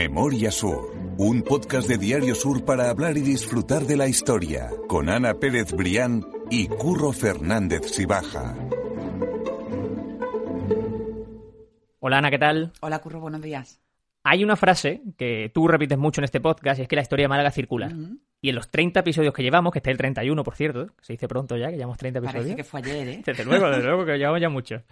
Memoria Sur, un podcast de Diario Sur para hablar y disfrutar de la historia, con Ana Pérez Brián y Curro Fernández Sibaja. Hola Ana, ¿qué tal? Hola Curro, buenos días. Hay una frase que tú repites mucho en este podcast y es que la historia de Málaga circula. Ujú. Y en los 30 episodios que llevamos, que este es el 31, por cierto, que se dice pronto ya, que llevamos 30 episodios. Parece que fue ayer, ¿eh? Desde luego, desde luego, que llevamos ya mucho.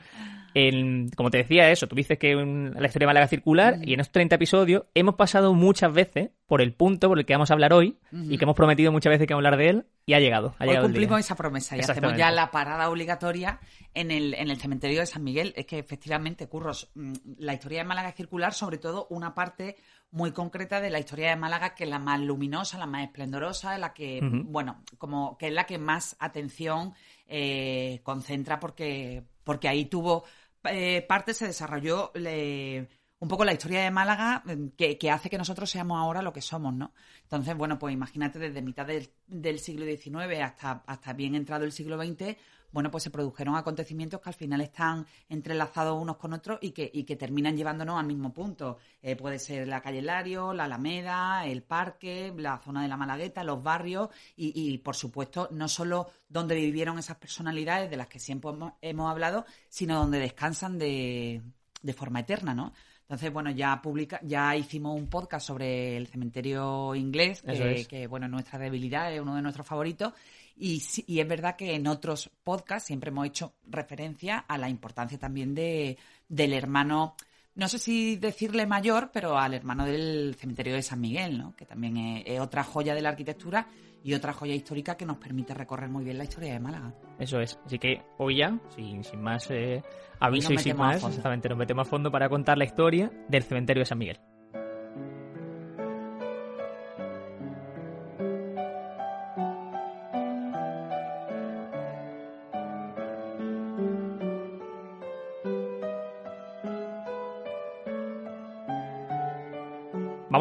Como te decía eso, tú dices que un- la historia de Málaga circular y en estos 30 episodios hemos pasado muchas veces por el punto por el que vamos a hablar hoy y que hemos prometido muchas veces que vamos a hablar de él y ha llegado. Ha Hoy llegado cumplimos esa promesa y hacemos ya la parada obligatoria en el, en el cementerio de San Miguel. Es que efectivamente, Curros, mm, la historia de Málaga circular, sobre todo una parte muy concreta de la historia de Málaga, que es la más luminosa, la más esplendorosa, la que, bueno, como que es la que más atención eh, concentra porque, porque ahí tuvo eh, parte, se desarrolló le- un poco la historia de Málaga eh, que, hace que nosotros seamos ahora lo que somos, ¿no? Entonces, bueno, pues imagínate desde mitad del, siglo XIX hasta, hasta bien entrado el siglo XX, bueno, pues se produjeron acontecimientos que al final están entrelazados unos con otros y que, y que terminan llevándonos al mismo punto. Eh, puede ser la calle Lario, la Alameda, el parque, la zona de la Malagueta, los barrios y, y, por supuesto, no solo donde vivieron esas personalidades de las que siempre hemos, hemos hablado, sino donde descansan de, de forma eterna, ¿no? Entonces, bueno, ya publica, ya hicimos un podcast sobre el cementerio inglés, que, es. que, bueno, nuestra debilidad es uno de nuestros favoritos. Y, y es verdad que en otros podcasts siempre hemos hecho referencia a la importancia también de, del hermano, no sé si decirle mayor, pero al hermano del cementerio de San Miguel, ¿no? Que también es, es otra joya de la arquitectura y otra joya histórica que nos permite recorrer muy bien la historia de Málaga. Eso es. Así que hoy ya, sin, sin más eh, aviso Y sin más, exactamente, nos metemos a fondo para contar la historia del cementerio de San Miguel.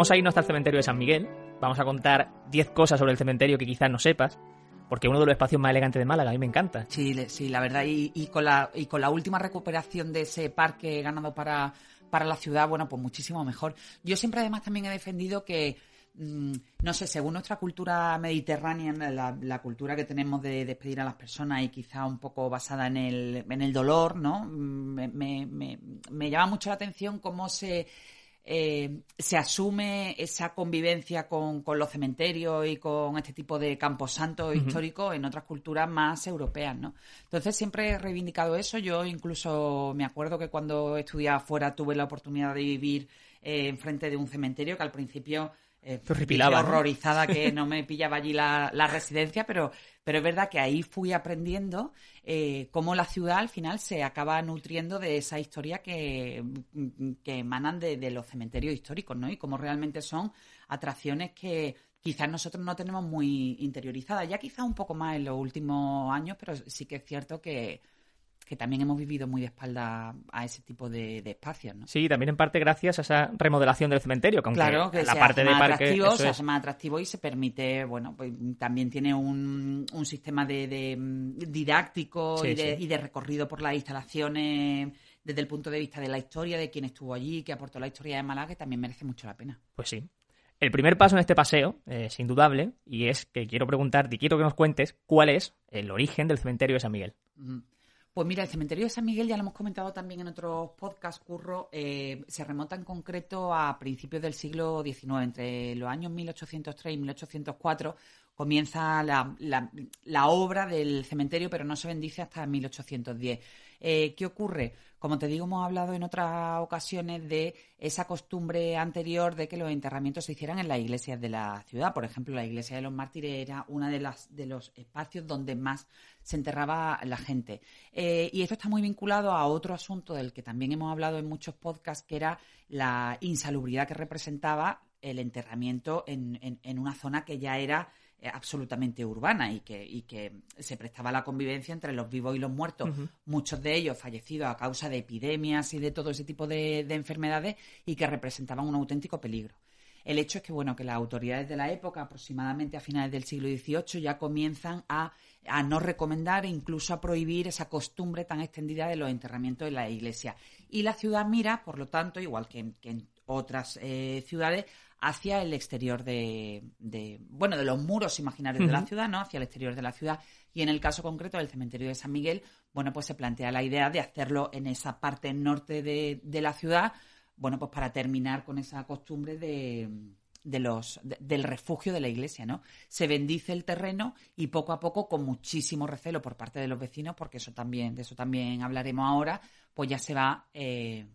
Vamos a irnos el cementerio de San Miguel. Vamos a contar 10 cosas sobre el cementerio que quizás no sepas, porque uno de los espacios más elegantes de Málaga, a mí me encanta. Sí, sí, la verdad. Y, con la, y con la última recuperación de ese parque ganado para, para la ciudad, bueno, pues muchísimo mejor. Yo siempre además también he defendido que, mm, no sé, según nuestra cultura mediterránea, la, la cultura que tenemos de despedir a las personas y quizá un poco basada en el, en el dolor, ¿no? Mm, me- me- me llama mucho la atención cómo se eh, se asume esa convivencia con, con los cementerios y con este tipo de camposantos históricos en otras culturas más europeas, ¿no? Entonces siempre he reivindicado eso. Yo incluso me acuerdo que cuando estudiaba afuera tuve la oportunidad de vivir eh, enfrente de un cementerio que al principio eh, horrorizada que no me pillaba allí la, la residencia, pero, pero es verdad que ahí fui aprendiendo eh, cómo la ciudad al final se acaba nutriendo de esa historia que, que emanan de, de los cementerios históricos, ¿no? Y cómo realmente son atracciones que quizás nosotros no tenemos muy interiorizadas, ya quizás un poco más en los últimos años, pero sí que es cierto que, que también hemos vivido muy de espalda a ese tipo de, de espacios, ¿no? Sí, también en parte gracias a esa remodelación del cementerio, que aunque Claro, que la se parte hace de parque atractivo, se hace más atractivo y se permite, bueno, pues también tiene un, un sistema de, de, mm, didáctico Sí, y, de, sí. y de recorrido por las instalaciones desde el punto de vista de la historia, de quién estuvo allí, que aportó la historia de Málaga, que también merece mucho la pena. Pues sí. El primer paso en este paseo eh, es indudable y es que quiero preguntarte y quiero que nos cuentes cuál es el origen del cementerio de San Miguel. Pues mira, el cementerio de San Miguel, ya lo hemos comentado también en otros podcasts, Curro, eh, se remonta en concreto a principios del siglo XIX, entre los años 1803 y 1804 comienza la, la- la obra del cementerio, pero no se bendice hasta 1810. Eh, ¿Qué ocurre? Como te digo, hemos hablado en otras ocasiones de esa costumbre anterior de que los enterramientos se hicieran en las iglesias de la ciudad. Por ejemplo, la iglesia de los mártires era una de, los espacios donde más se enterraba la gente. Eh, y esto está muy vinculado a otro asunto del que también hemos hablado en muchos podcasts, que era la insalubridad que representaba el enterramiento en, una zona que ya era absolutamente urbana y que, y que se prestaba a la convivencia entre los vivos y los muertos, muchos de ellos fallecidos a causa de epidemias y de todo ese tipo de, de enfermedades y que representaban un auténtico peligro. El hecho es que, bueno, que las autoridades de la época, aproximadamente a finales del siglo XVIII, ya comienzan a, a no recomendar e incluso a prohibir esa costumbre tan extendida de los enterramientos en la iglesia. Y la ciudad mira, por lo tanto, igual que en, que en otras eh, ciudades hacia el exterior de, bueno, de los muros imaginarios de la ciudad, ¿no? Hacia el exterior de la ciudad. Y en el caso concreto del cementerio de San Miguel, bueno, pues se plantea la idea de hacerlo en esa parte norte de, de la ciudad, bueno, pues para terminar con esa costumbre de, de los, del refugio de la iglesia, ¿no? Se bendice el terreno y poco a poco, con muchísimo recelo por parte de los vecinos, porque eso también, de eso también hablaremos ahora, pues ya se va eh,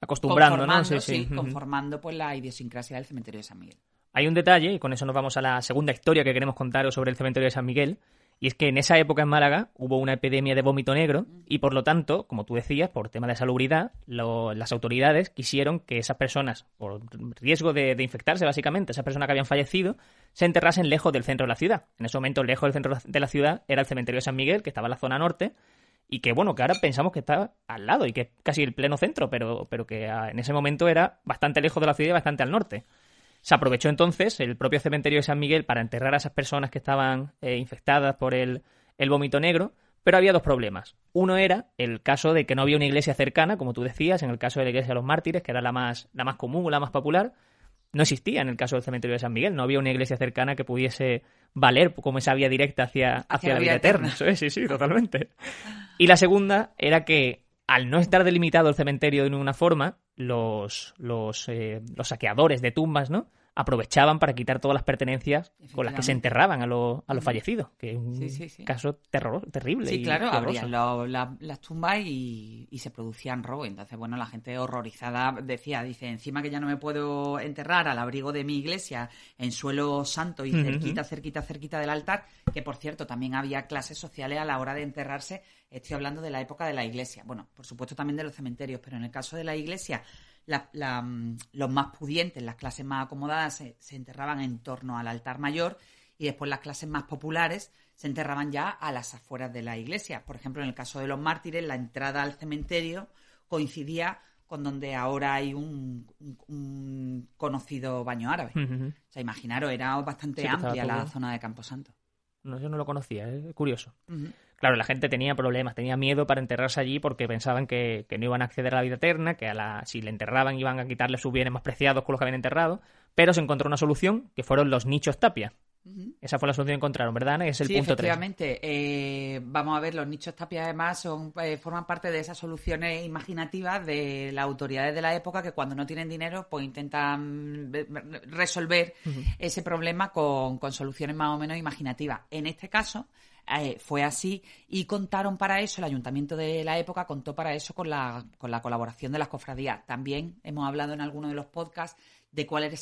acostumbrando, ¿no? Sí, conformando pues la idiosincrasia del cementerio de San Miguel. Hay un detalle, y con eso nos vamos a la segunda historia que queremos contaros sobre el cementerio de San Miguel, y es que en esa época en Málaga hubo una epidemia de vómito negro y por lo tanto, como tú decías, por tema de salubridad, las autoridades quisieron que esas personas, por riesgo de, infectarse básicamente, esas personas que habían fallecido, se enterrasen lejos del centro de la ciudad. En ese momento, lejos del centro de la ciudad era el cementerio de San Miguel, que estaba en la zona norte, y que bueno, que ahora pensamos que está al lado y que es casi el pleno centro, pero, pero que ah, en ese momento era bastante lejos de la ciudad y bastante al norte. Se aprovechó entonces el propio cementerio de San Miguel para enterrar a esas personas que estaban eh, infectadas por el, el vómito negro, pero había dos problemas. Uno era el caso de que no había una iglesia cercana, como tú decías, en el caso de la iglesia de los mártires, que era la más, la más común, la más popular, no existía en el caso del cementerio de San Miguel. No había una iglesia cercana que pudiese valer como esa vía directa hacia, hacia, la vida eterna. sí, sí, totalmente. Y la segunda era que al no estar delimitado el cementerio de ninguna forma, los, los, eh, los saqueadores de tumbas, ¿no? Aprovechaban para quitar todas las pertenencias con las que se enterraban a, los, a los fallecidos, que es un caso terror, terrible. Sí, claro, abrían las tumbas y, se producían robos. Entonces, bueno, la gente horrorizada decía, dice, encima que ya no me puedo enterrar al abrigo de mi iglesia en suelo santo y cerquita, cerquita, cerquita del altar, que por cierto también había clases sociales a la hora de enterrarse. Estoy hablando de la época de la iglesia. Bueno, por supuesto también de los cementerios, pero en el caso de la iglesia Mm, los más pudientes, las clases más acomodadas, se, enterraban en torno al altar mayor y después las clases más populares se enterraban ya a las afueras de la iglesia. Por ejemplo, en el caso de los mártires, la entrada al cementerio coincidía con donde ahora hay un, conocido baño árabe. O sea, imaginaros, era bastante amplia la zona de Camposanto. No, yo no lo conocía, es curioso. Claro, la gente tenía problemas, tenía miedo para enterrarse allí porque pensaban que, no iban a acceder a la vida eterna, que a la, si le enterraban iban a quitarle sus bienes más preciados con los que habían enterrado, pero se encontró una solución que fueron los nichos tapia. Esa fue la solución que encontraron, ¿verdad? Es el sí, punto efectivamente. Eh, vamos a ver, los nichos tapia además son, eh, forman parte de esas soluciones imaginativas de las autoridades de la época que cuando no tienen dinero pues intentan resolver ese problema con, con soluciones más o menos imaginativas. En este caso, eh, fue así y contaron para eso, el ayuntamiento de la época contó para eso con la, con la colaboración de las cofradías. También hemos hablado en alguno de los podcasts de cuál era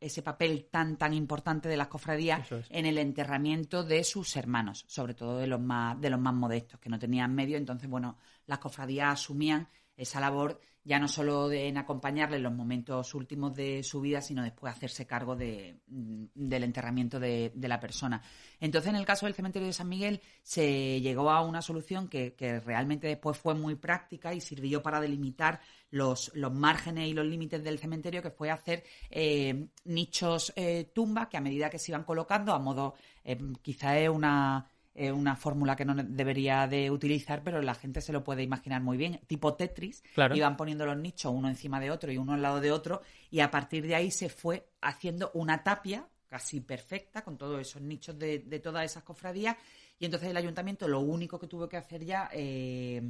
ese, papel tan tan importante de las cofradías en el enterramiento de sus hermanos, sobre todo de los más de los más modestos que no tenían medio, entonces bueno, las cofradías asumían esa labor ya no solo de, en acompañarle en los momentos últimos de su vida, sino después hacerse cargo de, mm, del enterramiento de, la persona. Entonces, en el caso del cementerio de San Miguel, se llegó a una solución que, realmente después fue muy práctica y sirvió para delimitar los, márgenes y los límites del cementerio, que fue hacer eh, nichos eh, tumbas que a medida que se iban colocando, a modo, eh, quizá es una eh, una fórmula que no debería de utilizar, pero la gente se lo puede imaginar muy bien. Tipo Tetris, iban poniendo los nichos uno encima de otro y uno al lado de otro, y a partir de ahí se fue haciendo una tapia casi perfecta con todos esos nichos de, todas esas cofradías. Y entonces el ayuntamiento lo único que tuvo que hacer ya, eh,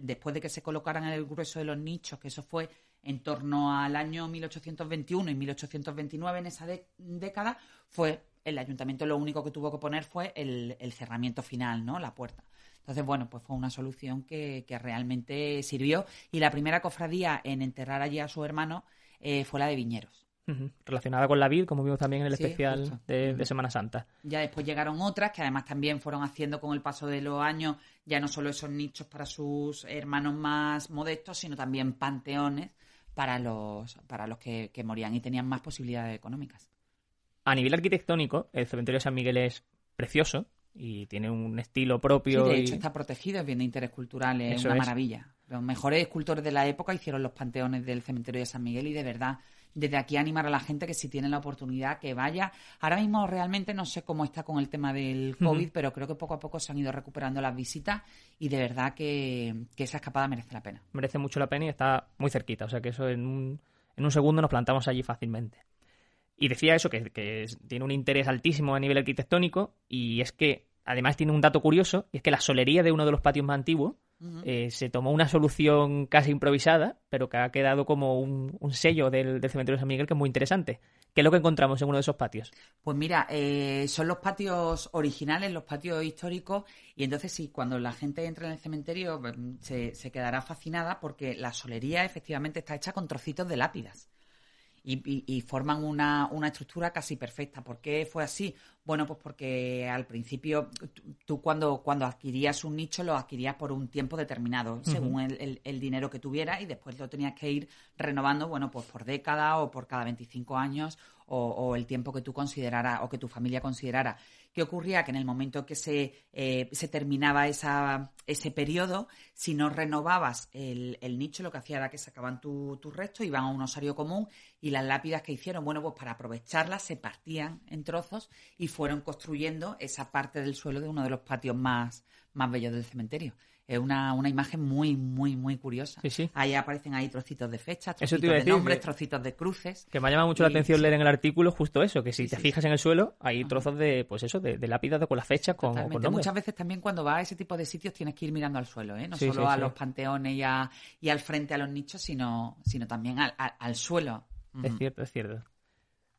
después de que se colocaran en el grueso de los nichos, que eso fue en torno al año 1821 y 1829 en esa década, fue el ayuntamiento lo único que tuvo que poner fue el, cerramiento final, ¿no? La puerta. Entonces, bueno, pues fue una solución que, realmente sirvió. Y la primera cofradía en enterrar allí a su hermano eh, fue la de Viñeros. Relacionada con la vid, como vimos también en el especial de, Semana Santa. Ya después llegaron otras que además también fueron haciendo con el paso de los años ya no solo esos nichos para sus hermanos más modestos, sino también panteones para los, para los que morían y tenían más posibilidades económicas. A nivel arquitectónico, el cementerio de San Miguel es precioso y tiene un estilo propio. Sí, de hecho está protegido, es bien de interés cultural, es una maravilla. Los mejores escultores de la época hicieron los panteones del cementerio de San Miguel y de verdad desde aquí animar a la gente que si tiene la oportunidad que vaya. Ahora mismo realmente no sé cómo está con el tema del COVID, pero creo que poco a poco se han ido recuperando las visitas y de verdad que, esa escapada merece la pena. Merece mucho la pena y está muy cerquita, o sea que eso en un en un segundo nos plantamos allí fácilmente. Y decía eso, que, que tiene un interés altísimo a nivel arquitectónico, y es que además tiene un dato curioso, y es que la solería de uno de los patios más antiguos eh, se tomó una solución casi improvisada, pero que ha quedado como un, sello del, cementerio de San Miguel que es muy interesante. ¿Qué es lo que encontramos en uno de esos patios? Pues mira, eh, son los patios originales, los patios históricos, y entonces sí, cuando la gente entra en el cementerio mm, se, se quedará fascinada porque la solería efectivamente está hecha con trocitos de lápidas y, forman una, una, estructura casi perfecta. ¿Por qué fue así? Bueno, pues porque al principio tú cuando, cuando adquirías un nicho lo adquirías por un tiempo determinado, según el, el, dinero que tuvieras y después lo tenías que ir renovando, bueno, pues por década o por cada 25 años o, o el tiempo que tú considerara o que tu familia considerara. ¿Qué ocurría? Que en el momento que se, eh, se terminaba esa, ese periodo, si no renovabas el, nicho, lo que hacía era que sacaban tus tu restos, iban a un osario común y las lápidas que hicieron, bueno, pues para aprovecharlas se partían en trozos y fueron construyendo esa parte del suelo de uno de los patios más, más bellos del cementerio es una, una imagen muy, muy, muy curiosa. Ahí aparecen ahí trocitos de fechas, trocitos de nombres, trocitos de cruces. Que me llama mucho la atención leer en el artículo justo eso, que si te fijas en el suelo, hay trozos de, pues eso, de, de lápidas con las fechas, con, con Muchas veces también cuando vas a ese tipo de sitios tienes que ir mirando al suelo, ¿eh? No solo a los panteones y, y, al frente a los nichos, sino, sino también al, al, suelo. Es cierto, es cierto.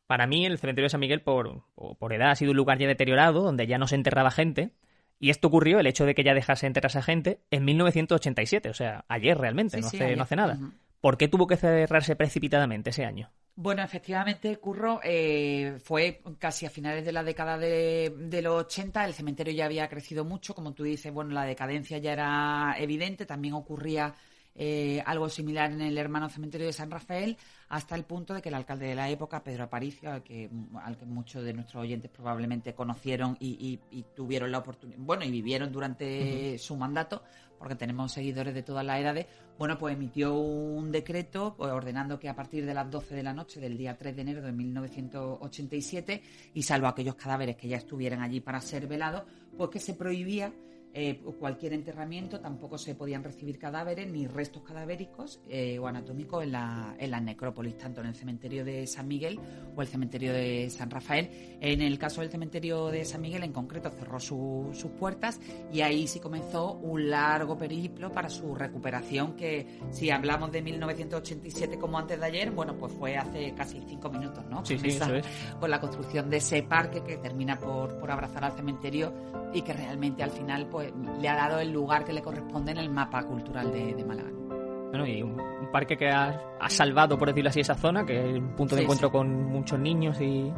Para mí, el cementerio de San Miguel, por, por edad, ha sido un lugar ya deteriorado, donde ya no se enterraba gente y esto ocurrió, el hecho de que ya dejase entrar a esa gente, en 1987, o sea, ayer realmente, no, hace, no hace nada. ¿Por qué tuvo que cerrarse precipitadamente ese año? Bueno, efectivamente, Curro, eh, fue casi a finales de la década de, de, los 80, el cementerio ya había crecido mucho, como tú dices, bueno, la decadencia ya era evidente, también ocurría eh, algo similar en el hermano cementerio de San Rafael, hasta el punto de que el alcalde de la época, Pedro Aparicio, al que, al que muchos de nuestros oyentes probablemente conocieron y, tuvieron la oportunidad, bueno, y vivieron durante su mandato, porque tenemos seguidores de todas las edades, bueno, pues emitió un decreto pues, ordenando que a partir de las 12 de la noche del día 3 de enero de 1987, y salvo aquellos cadáveres que ya estuvieran allí para ser velados, pues que se prohibía eh, cualquier enterramiento, tampoco se podían recibir cadáveres ni restos cadavéricos eh, o anatómicos en la, en la necrópolis, tanto en el cementerio de San Miguel o el cementerio de San Rafael. En el caso del cementerio de San Miguel, en concreto, cerró sus puertas y ahí sí comenzó un largo periplo para su recuperación, que si hablamos de 1987 como antes de ayer, bueno, pues fue hace casi cinco minutos, ¿no? Sí, sí, eso es. Con la construcción de ese parque que termina por, por abrazar al cementerio y que realmente al final pues le ha dado el lugar que le corresponde en el mapa cultural de, Málaga. Bueno, y un, parque que ha, salvado, por decirlo así, esa zona, que es un punto de encuentro con muchos niños y,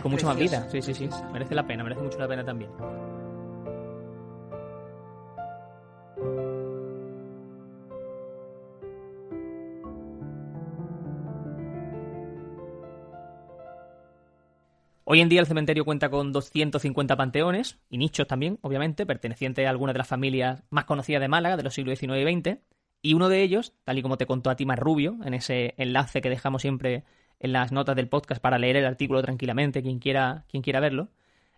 con mucha más vida. Sí, sí, sí. Merece la pena, merece mucho la pena también. Hoy en día el cementerio cuenta con 250 panteones y nichos también, obviamente, pertenecientes a algunas de las familias más conocidas de Málaga de los siglos XIX y XX. Y uno de ellos, tal y como te contó a ti Mar Rubio, en ese enlace que dejamos siempre en las notas del podcast para leer el artículo tranquilamente, quien quiera, quien quiera verlo,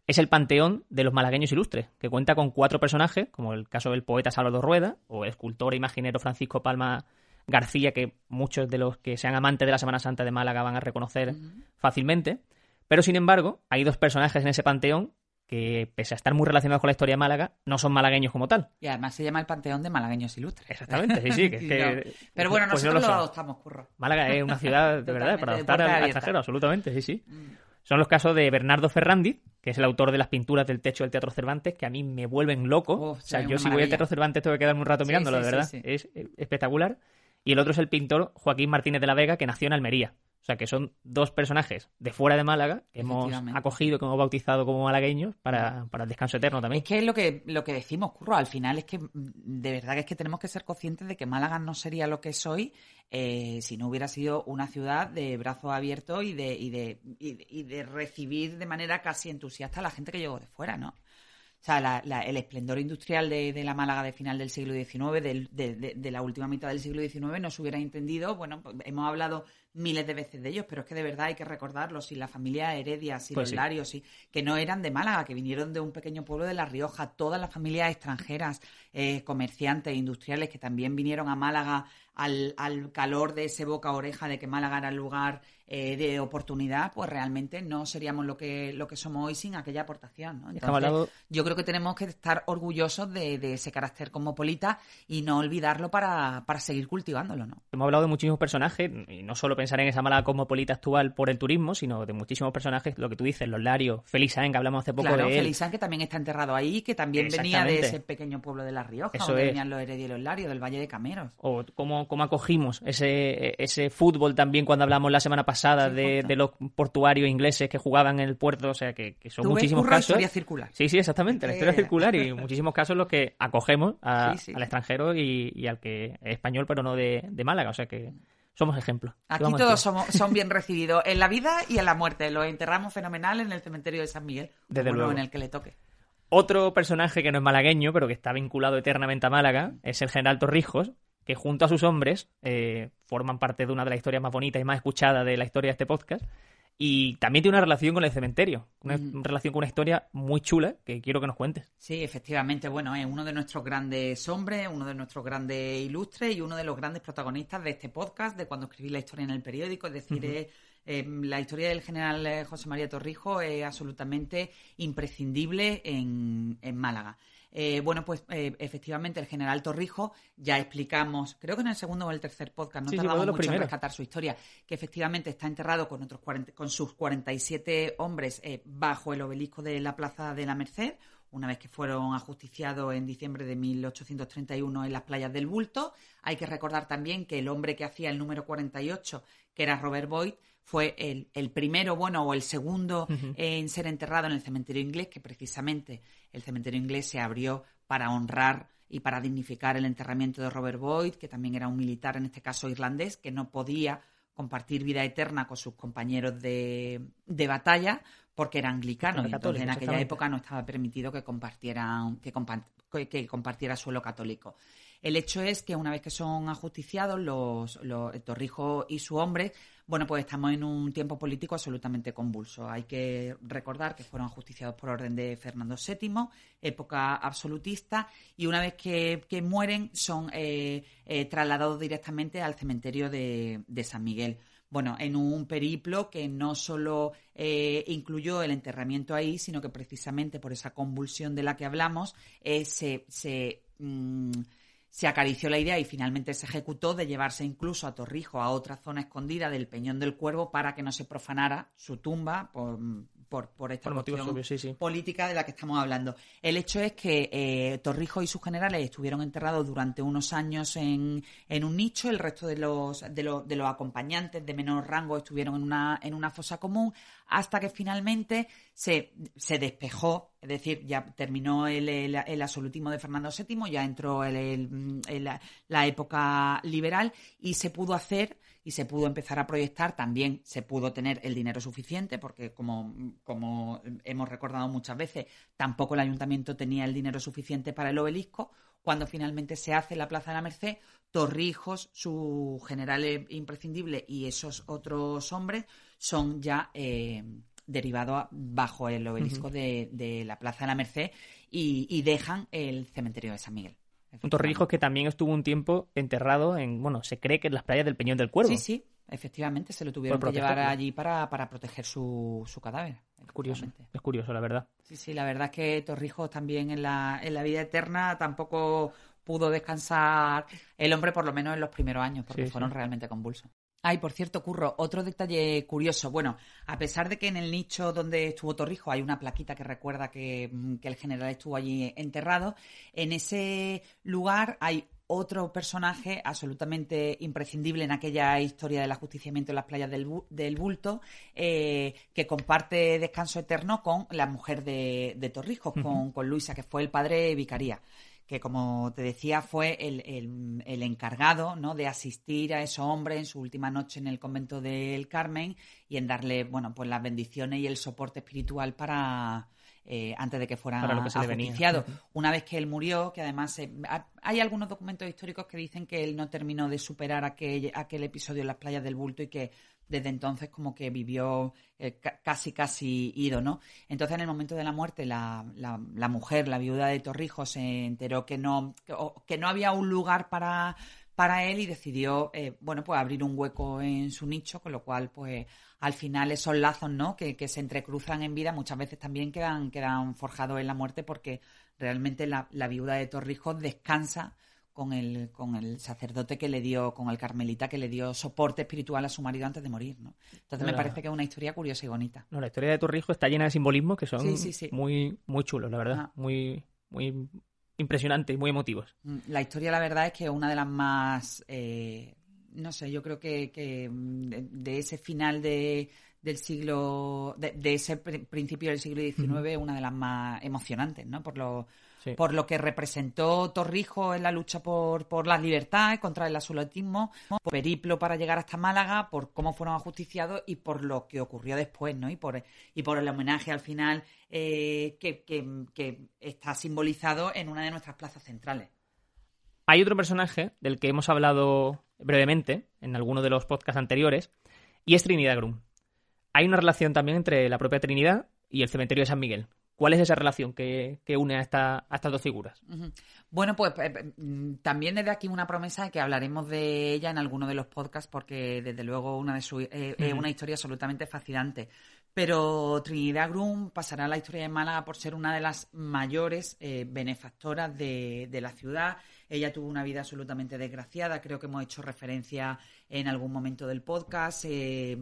es el Panteón de los Malagueños Ilustres, que cuenta con cuatro personajes, como el caso del poeta Salvador Rueda o el escultor e imaginero Francisco Palma García, que muchos de los que sean amantes de la Semana Santa de Málaga van a reconocer fácilmente. Pero sin embargo, hay dos personajes en ese panteón que, pese a estar muy relacionados con la historia de Málaga, no son malagueños como tal. Y además se llama el Panteón de Malagueños Ilustres. Exactamente, sí, sí. Pero bueno, pues nosotros lo, adoptamos, curro. Málaga es una ciudad, de verdad, para adoptar al extranjero, absolutamente, sí, sí. Mm. Son los casos de Bernardo Ferrandi, que es el autor de las pinturas del techo del Teatro Cervantes, que a mí me vuelven loco. o sea, yo si voy al Teatro Cervantes tengo que quedarme un rato mirándolo, de verdad. Es espectacular. Y el otro es el pintor Joaquín Martínez de la Vega, que nació en Almería. O sea, que son dos personajes de fuera de Málaga que hemos acogido, que hemos bautizado como malagueños para, para, el descanso eterno también. Es que es lo que, lo que decimos, Curro, al final es que de verdad que es que tenemos que ser conscientes de que Málaga no sería lo que es hoy eh, si no hubiera sido una ciudad de brazos abiertos y de, y de, y, de recibir de manera casi entusiasta a la gente que llegó de fuera, ¿no? O sea, el esplendor industrial de, la Málaga de final del siglo XIX, de, de, la última mitad del siglo XIX, no se hubiera entendido. Bueno, pues hemos hablado miles de veces de ellos, pero es que de verdad hay que recordarlos, y la familia Heredia, y pues los que no eran de Málaga, que vinieron de un pequeño pueblo de La Rioja, todas las familias extranjeras, eh, comerciantes, industriales, que también vinieron a Málaga al, al calor de ese boca a oreja de que Málaga era el lugar eh, de oportunidad, pues realmente no seríamos lo que, lo que somos hoy sin aquella aportación. ¿no? Entonces, yo creo que tenemos que estar orgullosos de, de, ese carácter cosmopolita y no olvidarlo para, para seguir cultivándolo. ¿no? Hemos hablado de muchísimos personajes, y no solo pensar en esa mala cosmopolita actual por el turismo, sino de muchísimos personajes, lo que tú dices, los Larios, Félix Sáenz, que hablamos hace poco claro, de él. Félix Sáenz, que también está enterrado ahí, que también venía de ese pequeño pueblo de La Rioja, Eso donde es. venían los heredios y los Larios, del Valle de Cameros. O cómo, cómo acogimos ese, ese fútbol también cuando hablamos la semana pasada Sí, de, de los portuarios ingleses que jugaban en el puerto, o sea, que, que son Tú muchísimos casos. historia circular. Sí, sí, exactamente, la Que- historia circular y muchísimos casos en los que acogemos a- Sí, sí. al extranjero y, y al que es español pero no de, de Málaga, o sea que somos ejemplos. ¿Qué Aquí todos somos, son bien recibidos en la vida y en la muerte. Los enterramos fenomenal en el cementerio de San Miguel. Desde luego. en el que le toque. Otro personaje que no es malagueño, pero que está vinculado eternamente a Málaga, es el general Torrijos, que junto a sus hombres eh, forman parte de una de las historias más bonitas y más escuchadas de la historia de este podcast. Y también tiene una relación con el cementerio, una Mm. relación con una historia muy chula que quiero que nos cuentes. Sí, efectivamente, bueno, es uno de nuestros grandes hombres, uno de nuestros grandes ilustres y uno de los grandes protagonistas de este podcast, de cuando escribí la historia en el periódico. Es decir, es, eh, la historia del general eh, José María Torrijos es absolutamente imprescindible en, en Málaga. Eh, bueno, pues eh, efectivamente el general Torrijos, ya explicamos, creo que en el segundo o el tercer podcast, no Sí, tardamos mucho en rescatar su historia, que efectivamente está enterrado con, otros 40 con sus 47 hombres eh, bajo el obelisco de la Plaza de la Merced, una vez que fueron ajusticiados en diciembre de 1831 en las playas del Bulto. Hay que recordar también que el hombre que hacía el número 48, que era Robert Boyd, fue el, el primero, bueno, o el segundo en ser enterrado en el cementerio inglés, que precisamente el cementerio inglés se abrió para honrar y para dignificar el enterramiento de Robert Boyd, que también era un militar, en este caso irlandés, que no podía compartir vida eterna con sus compañeros de, de batalla porque era anglicano. Era y entonces en aquella época no estaba permitido que compartieran, que, compa- que- compartiera suelo católico. El hecho es que una vez que son ajusticiados los, los Torrijos y su hombre, bueno, pues estamos en un tiempo político absolutamente convulso. Hay que recordar que fueron ajusticiados por orden de Fernando VII, época absolutista, y una vez que, que mueren son eh, eh, trasladados directamente al cementerio de, de San Miguel. Bueno, en un periplo que no solo eh, incluyó el enterramiento ahí, sino que precisamente por esa convulsión de la que hablamos, eh, se, se, mm, se acarició la idea y finalmente se ejecutó de llevarse incluso a Torrijo a otra zona escondida del Peñón del Cuervo para que no se profanara su tumba por, por, por esta Por motivos cuestión obvios, sí, sí. política de la que estamos hablando. El hecho es que eh, Torrijos y sus generales estuvieron enterrados durante unos años en, en un nicho, el resto de los, de, los, de los acompañantes de menor rango estuvieron en una, en una fosa común, hasta que finalmente se, se despejó, es decir, ya terminó el, absolutismo de Fernando VII, ya entró la, época liberal y se pudo hacer y se pudo empezar a proyectar, también se pudo tener el dinero suficiente, porque como, hemos recordado muchas veces, tampoco el ayuntamiento tenía el dinero suficiente para el obelisco. Cuando finalmente se hace la Plaza de la Merced, Torrijos, su general imprescindible y esos otros hombres son ya eh, derivados a- bajo el obelisco de, de la Plaza de la Merced y, y dejan el cementerio de San Miguel. Un Torrijos que también estuvo un tiempo enterrado en, bueno, se cree que en las playas del Peñón del Cuervo. Sí, sí, efectivamente, se lo tuvieron que llevar allí para, para proteger su, su cadáver. Es curioso, es curioso, la verdad. Sí, sí, la verdad es que Torrijos también en la, en la vida eterna tampoco pudo descansar el hombre, por lo menos en los primeros años, porque Sí, fueron sí. realmente convulsos. Ay, por cierto, Curro, otro detalle curioso. Bueno, a pesar de que en el nicho donde estuvo Torrijos hay una plaquita que recuerda que, mm, que el general estuvo allí enterrado, en ese lugar hay otro personaje absolutamente imprescindible en aquella historia del ajusticiamiento en las playas del, Bu- del Bulto, eh, que comparte descanso eterno con la mujer de, de Torrijos, con, con Luisa, que fue el padre Vicaría que como te decía fue el, el- encargado ¿no? de asistir a ese hombre en su última noche en el convento del Carmen y en darle bueno pues las bendiciones y el soporte espiritual para eh, antes de que fuera Para lo que se le venía. ajusticiado. Una vez que él murió, que además eh, ha- hay algunos documentos históricos que dicen que él no terminó de superar aquel, aquel episodio en las playas del Bulto y que desde entonces como que vivió eh, ca- casi casi ido, ¿no? Entonces en el momento de la muerte la, la- la mujer, la viuda de Torrijos, se enteró que no, que, o- que no había un lugar para para él y decidió, eh, bueno, pues abrir un hueco en su nicho, con lo cual, pues al final esos lazos, ¿no? Que, que se entrecruzan en vida muchas veces también quedan, quedan forjados en la muerte porque realmente la, la viuda de Torrijos descansa con el, con el sacerdote que le dio, con el carmelita que le dio soporte espiritual a su marido antes de morir, ¿no? Entonces me parece que es una historia curiosa y bonita. No, la historia de Torrijos está llena de simbolismos que son muy, muy chulos, la verdad. Muy, muy impresionantes y muy emotivos. Mm, la historia, la verdad, es que es una de las más, eh, no sé, yo creo que, mm, de, ese final de, del siglo, de, ese principio del siglo XIX, es una de las más emocionantes, ¿no? Por lo por lo que representó Torrijos en la lucha por, por las libertades, contra el absolutismo, por periplo para llegar hasta Málaga, por cómo fueron ajusticiados y por lo que ocurrió después, ¿no? Y por, y por el homenaje al final eh, que, que está simbolizado en una de nuestras plazas centrales. Hay otro personaje del que hemos hablado brevemente en alguno de los podcasts anteriores, y es Trinidad Grum. Hay una relación también entre la propia Trinidad y el cementerio de San Miguel. ¿Cuál es esa relación que, une a, estas dos figuras? Bueno, pues eh, mm, también desde aquí una promesa de que hablaremos de ella en alguno de los podcasts porque desde luego una de eh, es una historia absolutamente fascinante. Pero Trinidad Grum pasará a la historia de Málaga por ser una de las mayores eh, benefactoras de, la ciudad. Ella tuvo una vida absolutamente desgraciada, creo que hemos hecho referencia en algún momento del podcast. Se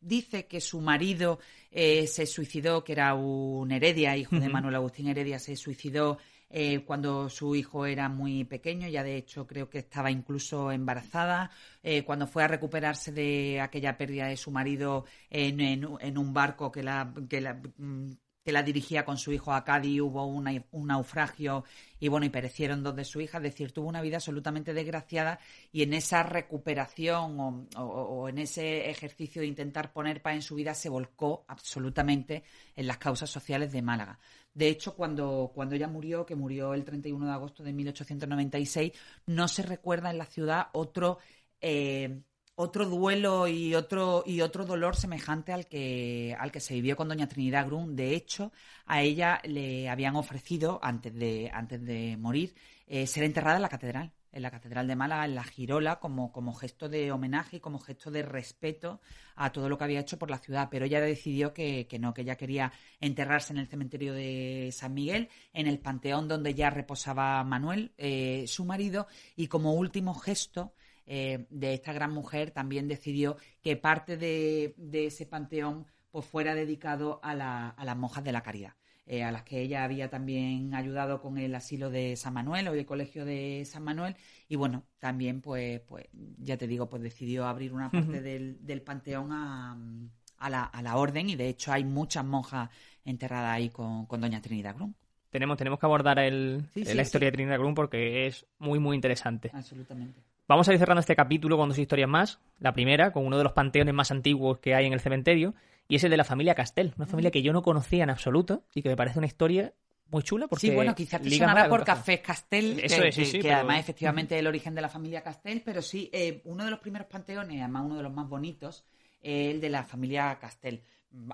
dice que su marido eh, se suicidó, que era un Heredia, hijo de Manuel Agustín Heredia, se suicidó eh, cuando su hijo era muy pequeño, ya de hecho creo que estaba incluso embarazada, eh, cuando fue a recuperarse de aquella pérdida de su marido en, en un barco que la, que la mm, que la dirigía con su hijo a Cádiz, hubo un naufragio y bueno, y perecieron dos de su hija, es decir, tuvo una vida absolutamente desgraciada y en esa recuperación o, en ese ejercicio de intentar poner paz en su vida se volcó absolutamente en las causas sociales de Málaga. De hecho, cuando, cuando ella murió, que murió el 31 de agosto de 1896, no se recuerda en la ciudad otro... Eh, otro duelo y otro, y otro dolor semejante al que, al que se vivió con doña Trinidad Grun. De hecho, a ella le habían ofrecido, antes de, antes de morir, eh, ser enterrada en la catedral, en la Catedral de Málaga, en la Girola, como, como gesto de homenaje y como gesto de respeto a todo lo que había hecho por la ciudad. Pero ella decidió que, no, que ella quería enterrarse en el cementerio de San Miguel, en el panteón donde ya reposaba Manuel, eh, su marido, y como último gesto eh, de esta gran mujer también decidió que parte de, ese panteón pues fuera dedicado a, las monjas de la caridad. Eh, a las que ella había también ayudado con el asilo de San Manuel o el colegio de San Manuel. Y bueno también pues pues ya te digo pues decidió abrir una parte del, panteón a, la, orden. Y de hecho hay muchas monjas enterradas ahí con, doña Trinidad Grum tenemos tenemos que abordar el, la historia de Trinidad Grum porque es muy muy interesante. Absolutamente Vamos a ir cerrando este capítulo con dos historias más. La primera, con uno de los panteones más antiguos que hay en el cementerio, y es el de la familia Castel, una familia que yo no conocía en absoluto y que me parece una historia muy chula porque sí bueno quizás te sonará por Café Castel Eso que, es, sí, sí, que además efectivamente es el origen de la familia Castel pero sí eh, uno de los primeros panteones además uno de los más bonitos es el de la familia Castel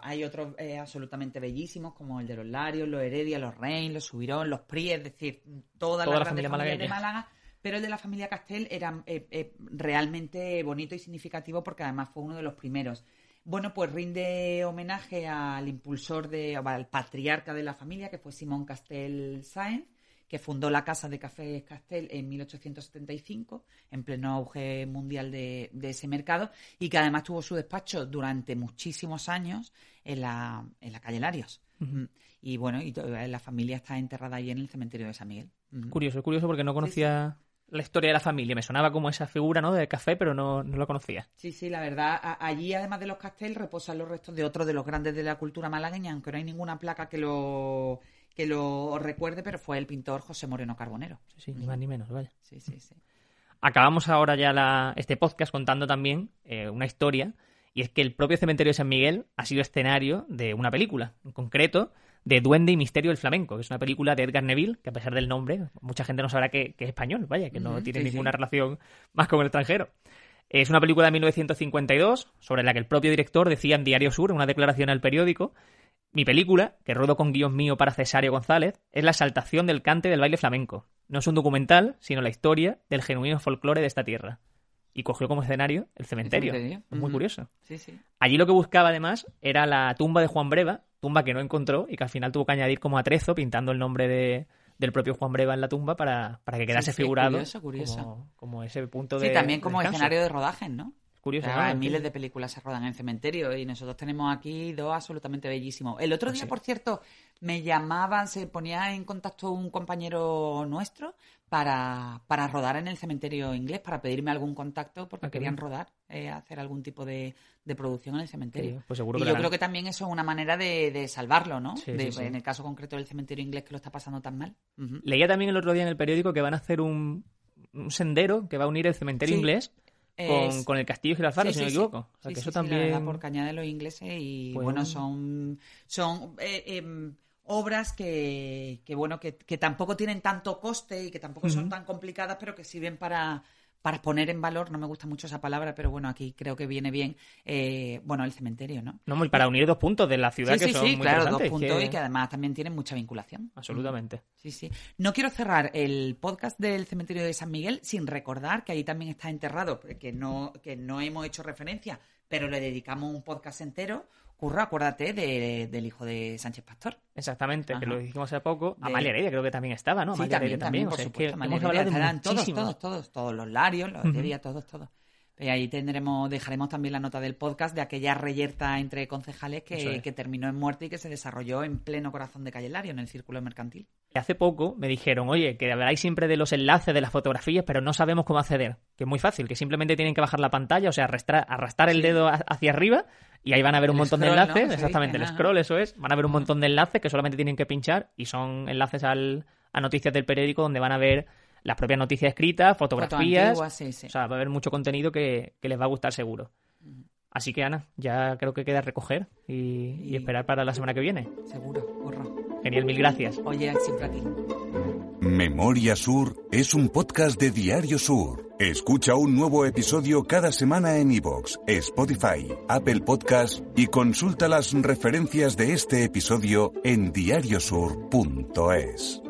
hay otros eh, absolutamente bellísimos como el de los Larios, los Heredia, los Rein, los Subirón, los Pri, es decir, toda, la, familia de Málaga pero el de la familia Castel era eh, eh, realmente bonito y significativo porque además fue uno de los primeros. Bueno, pues rinde homenaje al impulsor, de, al patriarca de la familia, que fue Simón Castel Sáenz, que fundó la Casa de Café Castel en 1875, en pleno auge mundial de, ese mercado, y que además tuvo su despacho durante muchísimos años en la, en la calle Larios. Y bueno, y la familia está enterrada ahí en el cementerio de San Miguel. Curioso, curioso porque no conocía la historia de la familia. Me sonaba como esa figura, ¿no? De café, pero no, no lo conocía. Sí, sí, la verdad. allí, además de los Castel, reposan los restos de otro de los grandes de la cultura malagueña, aunque no hay ninguna placa que lo que lo recuerde, pero fue el pintor José Moreno Carbonero. Sí, sí, ni más ni menos, vaya. Sí, sí, sí. Acabamos ahora ya la, este podcast contando también eh, una historia, y es que el propio cementerio de San Miguel ha sido escenario de una película, en concreto de Duende y Misterio del Flamenco, que es una película de Edgar Neville, que a pesar del nombre, mucha gente no sabrá que, es español, vaya, que no tiene ninguna relación más con el extranjero. Es una película de 1952, sobre la que el propio director decía en Diario Sur, en una declaración al periódico, mi película, que ruedo con guion mío para Cesario González, es la exaltación del cante del baile flamenco. no es un documental, sino la historia del genuino folclore de esta tierra. Y cogió como escenario el cementerio. cementerio. Es muy curioso. Sí, sí. Allí lo que buscaba además era la tumba de Juan Breva, tumba que no encontró y que al final tuvo que añadir como atrezo pintando el nombre de, del propio Juan Breva en la tumba para, para que quedase Sí, sí, figurado curioso, curioso. Como, como ese punto de Sí, también de como descanso. escenario de rodaje, ¿no? Curioso, ¿no? miles de películas se rodan en cementerio y nosotros tenemos aquí dos absolutamente bellísimos. El otro Ah, día, sí. por cierto, me llamaban, se ponía en contacto un compañero nuestro para, para rodar en el cementerio inglés, para pedirme algún contacto porque Ah, querían bien. rodar, eh, hacer algún tipo de, de producción en el cementerio. Pues seguro y que yo creo que también eso es una manera de, de salvarlo, ¿no? Sí, De-. En el caso concreto del cementerio inglés que lo está pasando tan mal. Ujú. Leía también el otro día en el periódico que van a hacer un, un sendero que va a unir el cementerio inglés con, el castillo de Giralfaro, Sí, si no me equivoco. O sea, que eso la también... por cañada de los ingleses y Pues bueno, son, son eh, em, obras que, que bueno, que, que tampoco tienen tanto coste y que tampoco son tan complicadas, pero que sirven para, para poner en valor, no me gusta mucho esa palabra, pero bueno, aquí creo que viene bien, eh, bueno, el cementerio, ¿no? No, y para unir dos puntos de la ciudad Sí, que sí, son sí, muy claro, dos puntos que- y que además también tienen mucha vinculación. Absolutamente. Sí, sí. No quiero cerrar el podcast del cementerio de San Miguel sin recordar que ahí también está enterrado, que no, que no hemos hecho referencia, pero le dedicamos un podcast entero. Curro, acuérdate de- del hijo de Sánchez Pastor. Exactamente, que lo dijimos hace poco. De- Amalia Heredia creo que también estaba, ¿no? sí, Amalia también, Heredia también, O por sea, es que Amalia Heredia, de todos, todos, todos, todos los Larios, los. Heredia, todos, todos. Y ahí tendremos, dejaremos también la nota del podcast de aquella reyerta entre concejales que, es. que terminó en muerte y que se desarrolló en pleno corazón de Calle Lario, en el círculo mercantil. Y hace poco me dijeron, oye, que habláis siempre de los enlaces de las fotografías, pero no sabemos cómo acceder. Que es muy fácil, que simplemente tienen que bajar la pantalla, o sea, arrastrar, arrastrar el dedo ha- hacia arriba y ahí van a ver un montón de enlaces. Exactamente, dice, el scroll, eso es. Van a ver un montón de enlaces que solamente tienen que pinchar y son enlaces al, a noticias del periódico donde van a ver las propias noticias escritas, fotografías. antiguas, sí, sí. O sea, va a haber mucho contenido que, que les va a gustar seguro. Así que, Ana, ya creo que queda recoger y, y Y- esperar para la semana que viene. Seguro, curro. Genial, mil gracias. Oye, siempre a ti. Memoria Sur es un podcast de Diario Sur. Escucha un nuevo episodio cada semana en iVoox, Spotify, Apple Podcast y consulta las referencias de este episodio en diariosur.es.